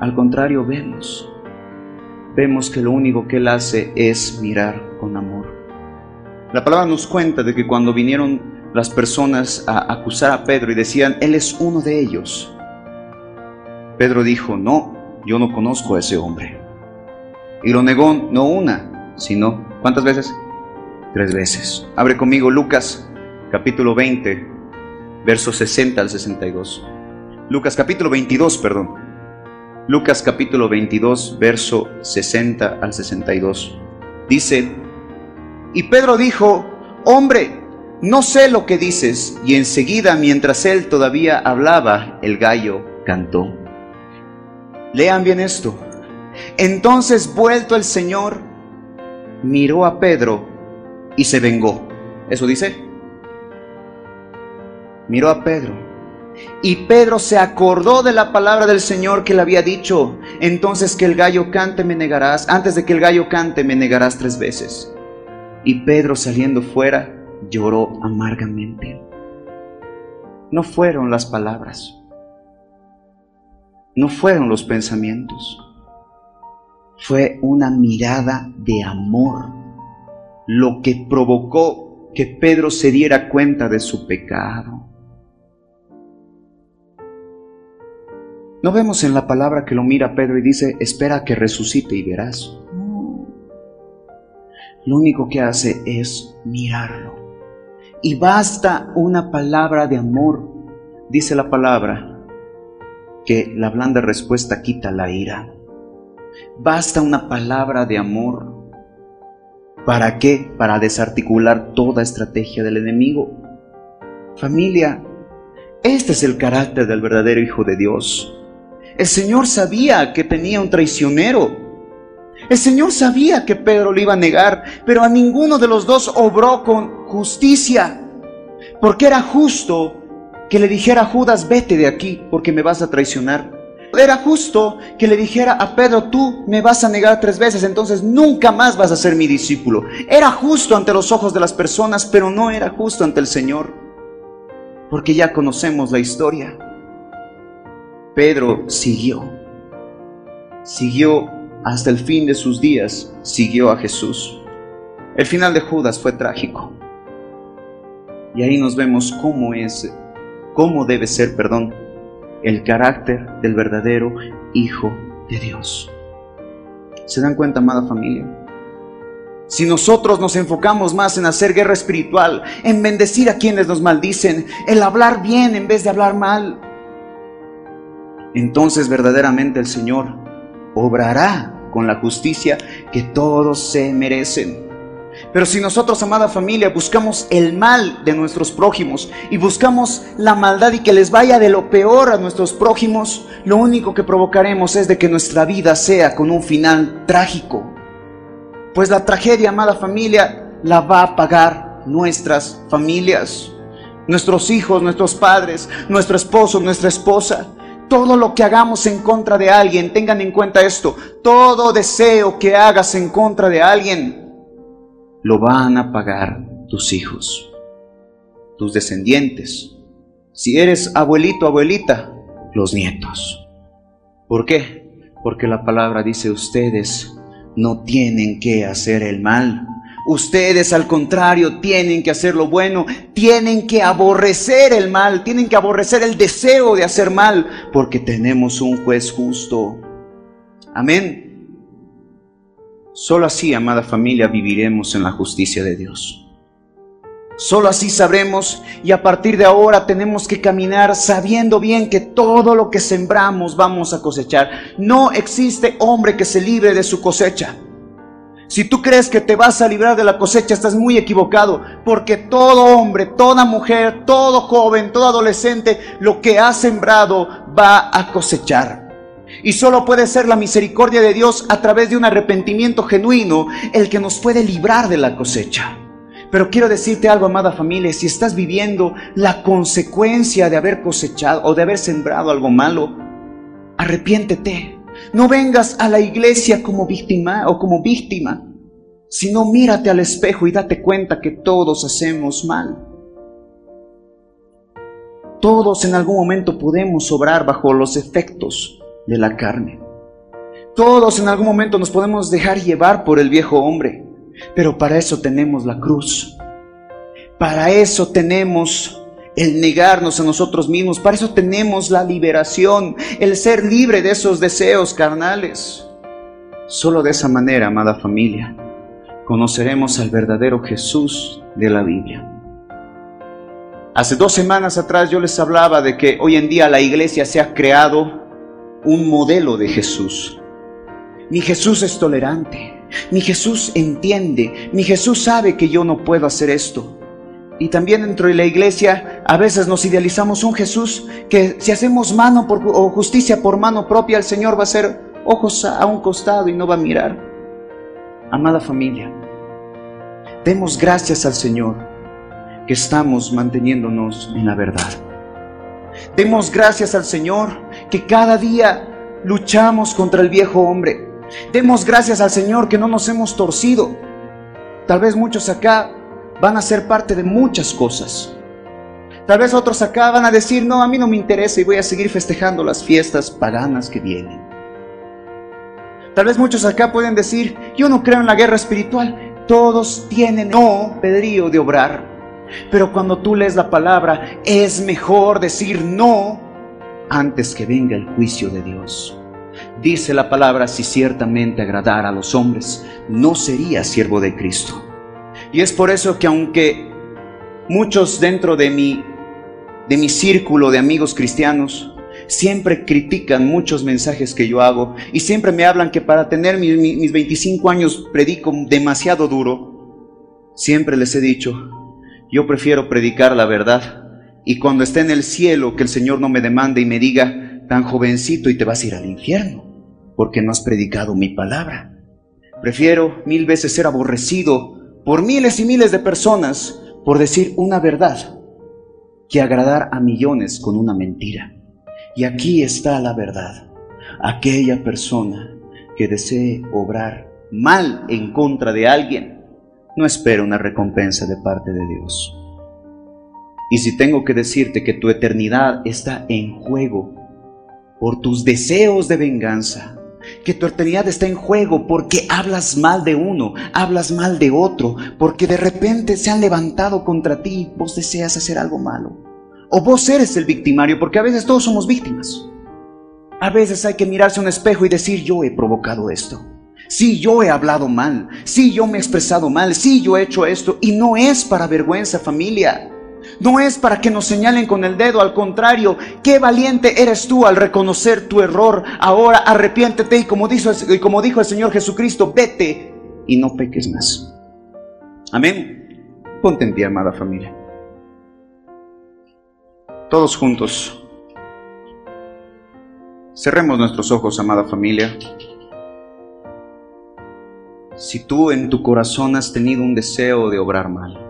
Al contrario, vemos, vemos que lo único que él hace es mirar con amor. La palabra nos cuenta de que cuando vinieron las personas a acusar a Pedro y decían, Él es uno de ellos, Pedro dijo, no, yo no conozco a ese hombre. Y lo negó no una, sino, ¿cuántas veces? Tres veces. Abre conmigo Lucas capítulo 20, versos 60 al 62. Lucas capítulo 22, perdón. Lucas capítulo 22, verso 60 al 62. Dice, y Pedro dijo, hombre, no sé lo que dices. Y enseguida, mientras él todavía hablaba, el gallo cantó. Lean bien esto. Entonces, vuelto el Señor, miró a Pedro y se vengó. ¿Eso dice? Miró a Pedro. Y Pedro se acordó de la palabra del Señor que le había dicho. Entonces que el gallo cante me negarás. Antes de que el gallo cante me negarás tres veces. Y Pedro saliendo fuera lloró amargamente. No fueron las palabras, no fueron los pensamientos, fue una mirada de amor lo que provocó que Pedro se diera cuenta de su pecado. No vemos en la palabra que lo mira Pedro y dice, espera que resucite y verás. Lo único que hace es mirarlo. Y basta una palabra de amor, dice la palabra, que la blanda respuesta quita la ira. Basta una palabra de amor. ¿Para qué? Para desarticular toda estrategia del enemigo. Familia, este es el carácter del verdadero Hijo de Dios. El Señor sabía que tenía un traicionero, el Señor sabía que Pedro le iba a negar, pero a ninguno de los dos obró con justicia, porque era justo que le dijera a Judas, vete de aquí, porque me vas a traicionar. Era justo que le dijera a Pedro, tú me vas a negar tres veces, entonces nunca más vas a ser mi discípulo. Era justo ante los ojos de las personas, pero no era justo ante el Señor. porque ya conocemos la historia. Pedro siguió, siguió hasta el fin de sus días, siguió a Jesús. El final de Judas fue trágico. Y ahí nos vemos cómo es, cómo debe ser, perdón, el carácter del verdadero Hijo de Dios. ¿Se dan cuenta, amada familia? Si nosotros nos enfocamos más en hacer guerra espiritual, en bendecir a quienes nos maldicen, en hablar bien en vez de hablar mal, entonces verdaderamente el Señor obrará con la justicia que todos se merecen. Pero si nosotros, amada familia, buscamos el mal de nuestros prójimos y buscamos la maldad y que les vaya de lo peor a nuestros prójimos, lo único que provocaremos es de que nuestra vida sea con un final trágico. Pues la tragedia, amada familia, la va a pagar nuestras familias, nuestros hijos, nuestros padres, nuestro esposo, nuestra esposa. Todo lo que hagamos en contra de alguien, tengan en cuenta esto, todo deseo que hagas en contra de alguien, lo van a pagar tus hijos, tus descendientes. Si eres abuelito, abuelita, los nietos. ¿Por qué? Porque la palabra dice ustedes no tienen que hacer el mal. Ustedes al contrario tienen que hacer lo bueno, tienen que aborrecer el mal, tienen que aborrecer el deseo de hacer mal, porque tenemos un juez justo. Amén. Solo así, amada familia, viviremos en la justicia de Dios. Solo así sabremos y a partir de ahora tenemos que caminar sabiendo bien que todo lo que sembramos vamos a cosechar. No existe hombre que se libre de su cosecha. Si tú crees que te vas a librar de la cosecha, estás muy equivocado, porque todo hombre, toda mujer, todo joven, todo adolescente, lo que ha sembrado va a cosechar. Y solo puede ser la misericordia de Dios a través de un arrepentimiento genuino el que nos puede librar de la cosecha. Pero quiero decirte algo, amada familia, si estás viviendo la consecuencia de haber cosechado o de haber sembrado algo malo, arrepiéntete. No vengas a la iglesia como víctima o como víctima, sino mírate al espejo y date cuenta que todos hacemos mal. Todos en algún momento podemos obrar bajo los efectos de la carne. Todos en algún momento nos podemos dejar llevar por el viejo hombre, pero para eso tenemos la cruz. Para eso tenemos el negarnos a nosotros mismos, para eso tenemos la liberación, el ser libre de esos deseos carnales. Solo de esa manera, amada familia, conoceremos al verdadero Jesús de la Biblia. Hace dos semanas atrás yo les hablaba de que hoy en día la iglesia se ha creado un modelo de Jesús. Mi Jesús es tolerante, mi Jesús entiende, mi Jesús sabe que yo no puedo hacer esto. Y también dentro de la iglesia a veces nos idealizamos un Jesús que si hacemos mano por, o justicia por mano propia, el Señor va a hacer ojos a un costado y no va a mirar. Amada familia, demos gracias al Señor que estamos manteniéndonos en la verdad. Demos gracias al Señor que cada día luchamos contra el viejo hombre. Demos gracias al Señor que no nos hemos torcido. Tal vez muchos acá van a ser parte de muchas cosas. Tal vez otros acá van a decir, no, a mí no me interesa y voy a seguir festejando las fiestas paganas que vienen. Tal vez muchos acá pueden decir, yo no creo en la guerra espiritual. Todos tienen no pedrío de obrar. Pero cuando tú lees la palabra, es mejor decir no antes que venga el juicio de Dios. Dice la palabra, si ciertamente agradara a los hombres, no sería siervo de Cristo. Y es por eso que aunque muchos dentro de mi, de mi círculo de amigos cristianos siempre critican muchos mensajes que yo hago y siempre me hablan que para tener mis, mis 25 años predico demasiado duro, siempre les he dicho, yo prefiero predicar la verdad y cuando esté en el cielo que el Señor no me demande y me diga, tan jovencito y te vas a ir al infierno, porque no has predicado mi palabra. Prefiero mil veces ser aborrecido por miles y miles de personas por decir una verdad que agradar a millones con una mentira. Y aquí está la verdad. Aquella persona que desee obrar mal en contra de alguien, no espera una recompensa de parte de Dios. Y si tengo que decirte que tu eternidad está en juego por tus deseos de venganza, que tu eternidad está en juego porque hablas mal de uno, hablas mal de otro, porque de repente se han levantado contra ti y vos deseas hacer algo malo. O vos eres el victimario, porque a veces todos somos víctimas. A veces hay que mirarse a un espejo y decir, yo he provocado esto. Sí, yo he hablado mal. Sí, yo me he expresado mal. Sí, yo he hecho esto. Y no es para vergüenza, familia. No es para que nos señalen con el dedo, al contrario, qué valiente eres tú al reconocer tu error. Ahora arrepiéntete y como dijo, el Señor Jesucristo, vete y no peques más. Amén. Ponte en pie, amada familia. Todos juntos. Cerremos nuestros ojos, amada familia. Si tú en tu corazón has tenido un deseo de obrar mal,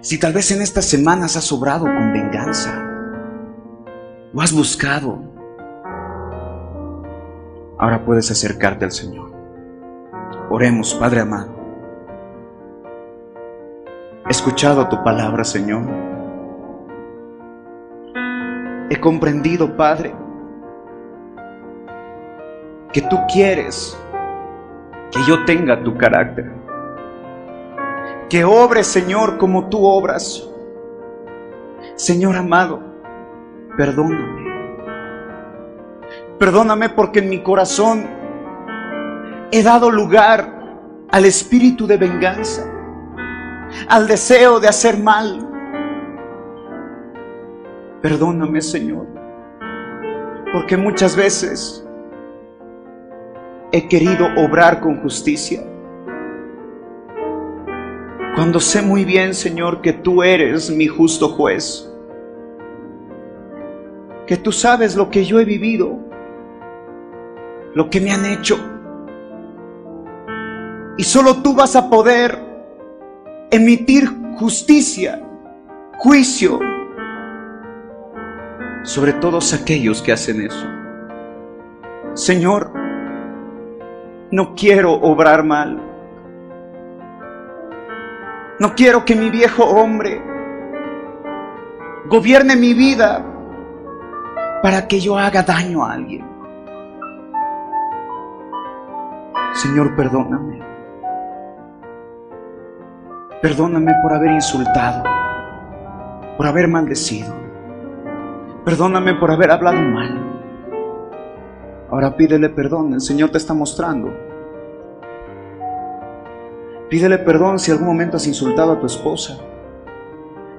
si tal vez en estas semanas has obrado con venganza, o has buscado, ahora puedes acercarte al Señor. Oremos, Padre amado. He escuchado tu palabra, Señor. He comprendido, Padre, que tú quieres que yo tenga tu carácter. Que obre, Señor, como tú obras. Señor amado, perdóname. Perdóname porque en mi corazón he dado lugar al espíritu de venganza, al deseo de hacer mal. Perdóname, Señor, porque muchas veces he querido obrar con justicia. Cuando sé muy bien, Señor, que tú eres mi justo juez, que tú sabes lo que yo he vivido, lo que me han hecho, y solo tú vas a poder emitir justicia, juicio sobre todos aquellos que hacen eso. Señor, no quiero obrar mal. No quiero que mi viejo hombre gobierne mi vida para que yo haga daño a alguien. Señor, perdóname. Perdóname por haber insultado, por haber maldecido. Perdóname por haber hablado mal. Ahora pídele perdón, el Señor te está mostrando. Pídele perdón si algún momento has insultado a tu esposa.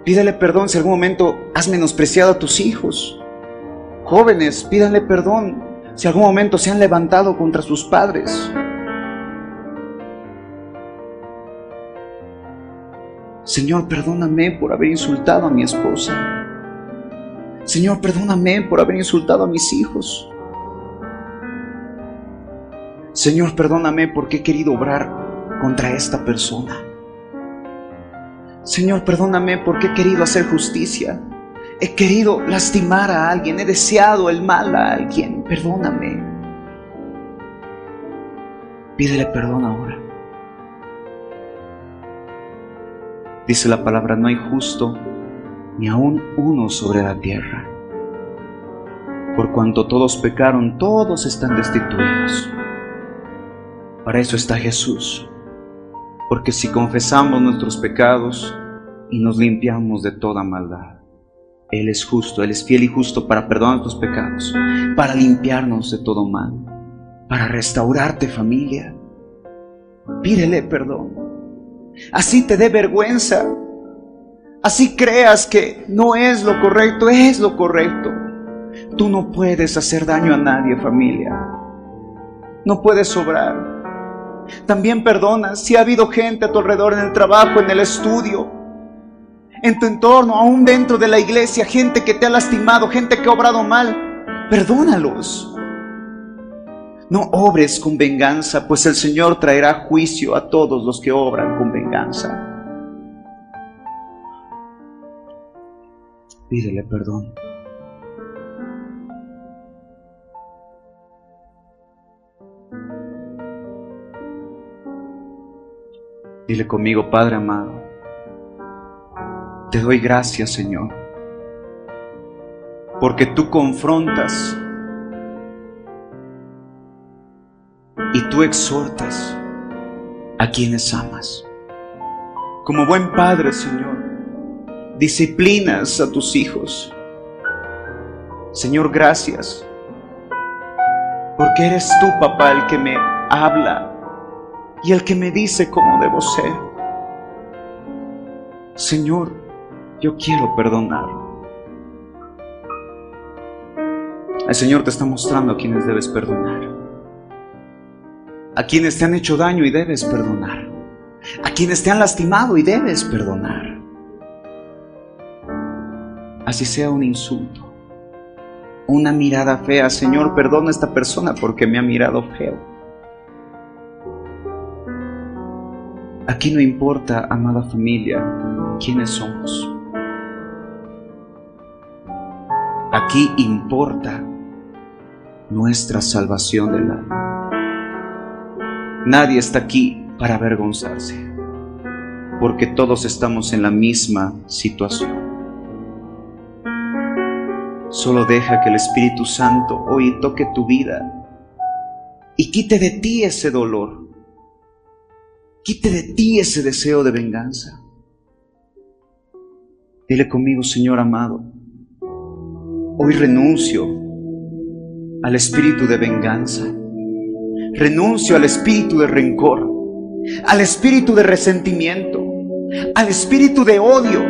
Pídele perdón si algún momento has menospreciado a tus hijos. Jóvenes, pídale perdón si algún momento se han levantado contra sus padres. Señor, perdóname por haber insultado a mi esposa. Señor, perdóname por haber insultado a mis hijos. Señor, perdóname porque he querido obrar contra esta persona. Señor, perdóname porque he querido hacer justicia. He querido lastimar a alguien, he deseado el mal a alguien. Perdóname. Pídele perdón ahora. Dice la palabra, no hay justo ni aún uno sobre la tierra. Por cuanto todos pecaron, todos están destituidos. Para eso está Jesús. Porque si confesamos nuestros pecados y nos limpiamos de toda maldad, Él es justo, Él es fiel y justo para perdonar nuestros pecados, para limpiarnos de todo mal, para restaurarte familia. Pídele perdón. Así te dé vergüenza. Así creas que no es lo correcto, es lo correcto. Tú no puedes hacer daño a nadie, familia. No puedes sobrar. También perdona si ha habido gente a tu alrededor en el trabajo, en el estudio, en tu entorno, aún dentro de la iglesia, gente que te ha lastimado, gente que ha obrado mal. Perdónalos. No obres con venganza, pues el Señor traerá juicio a todos los que obran con venganza. Pídele perdón. Dile conmigo, Padre amado, te doy gracias, Señor, porque tú confrontas y tú exhortas a quienes amas. Como buen padre, Señor, disciplinas a tus hijos. Señor, gracias, porque eres tú, papá, el que me habla y el que me dice cómo debo ser. Señor, yo quiero perdonar. El Señor te está mostrando a quienes debes perdonar a quienes te han hecho daño y debes perdonar, a quienes te han lastimado y debes perdonar. Así sea un insulto, una mirada fea, Señor, perdona a esta persona porque me ha mirado feo. Aquí no importa, amada familia, quiénes somos. Aquí importa nuestra salvación del alma. Nadie está aquí para avergonzarse, porque todos estamos en la misma situación. Solo deja que el Espíritu Santo hoy toque tu vida y quite de ti ese dolor, quite de ti ese deseo de venganza. Dile conmigo, Señor amado, hoy renuncio al espíritu de venganza renuncio al espíritu de rencor, al espíritu de resentimiento, al espíritu de odio.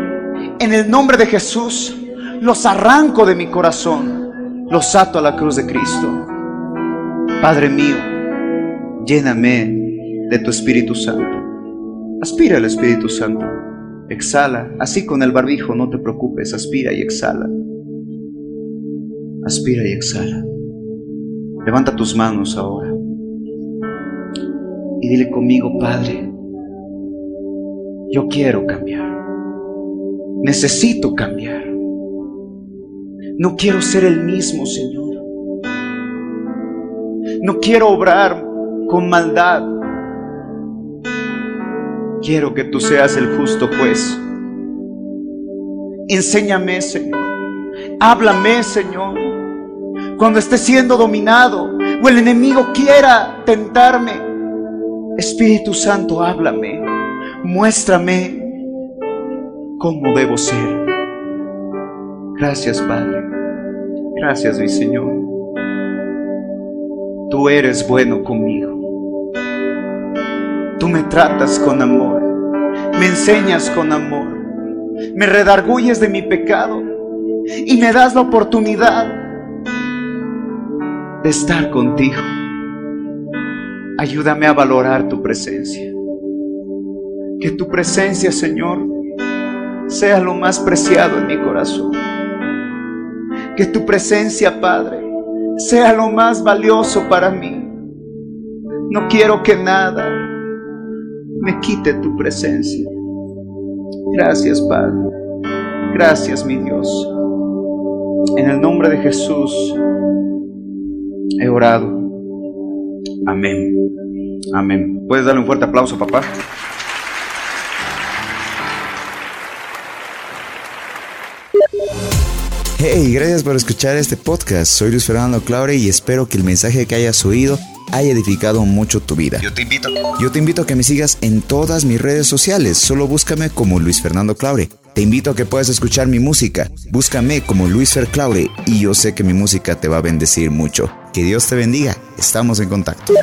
En el nombre de Jesús, los arranco de mi corazón, los ato a la cruz de Cristo. Padre mío, lléname de tu Espíritu Santo. Aspira al Espíritu Santo. Exhala, así con el barbijo, no te preocupes, aspira y exhala. Aspira y exhala. Levanta tus manos ahora y dile conmigo, Padre, yo quiero cambiar. Necesito cambiar. No quiero ser el mismo, Señor. No quiero obrar con maldad. Quiero que tú seas el justo juez. Enséñame, Señor. Háblame, Señor. Cuando esté siendo dominado o el enemigo quiera tentarme, Espíritu Santo, háblame, muéstrame cómo debo ser. Gracias, Padre. Gracias, mi Señor. Tú eres bueno conmigo. Tú me tratas con amor. Me enseñas con amor. Me redarguyes de mi pecado. Y me das la oportunidad de estar contigo. Ayúdame a valorar tu presencia. Que tu presencia, Señor, sea lo más preciado en mi corazón. Que tu presencia, Padre, sea lo más valioso para mí. No quiero que nada me quite tu presencia. Gracias, Padre. Gracias, mi Dios. En el nombre de Jesús he orado. Amén. Amén. ¿Puedes darle un fuerte aplauso, papá? Hey, gracias por escuchar este podcast. Soy Luis Fernando Claure y espero que el mensaje que hayas oído haya edificado mucho tu vida. Yo te invito. Yo te invito a que me sigas en todas mis redes sociales. Solo búscame como Luis Fernando Claure. Te invito a que puedas escuchar mi música. Búscame como Luis Fer Claure y yo sé que mi música te va a bendecir mucho. Que Dios te bendiga. Estamos en contacto.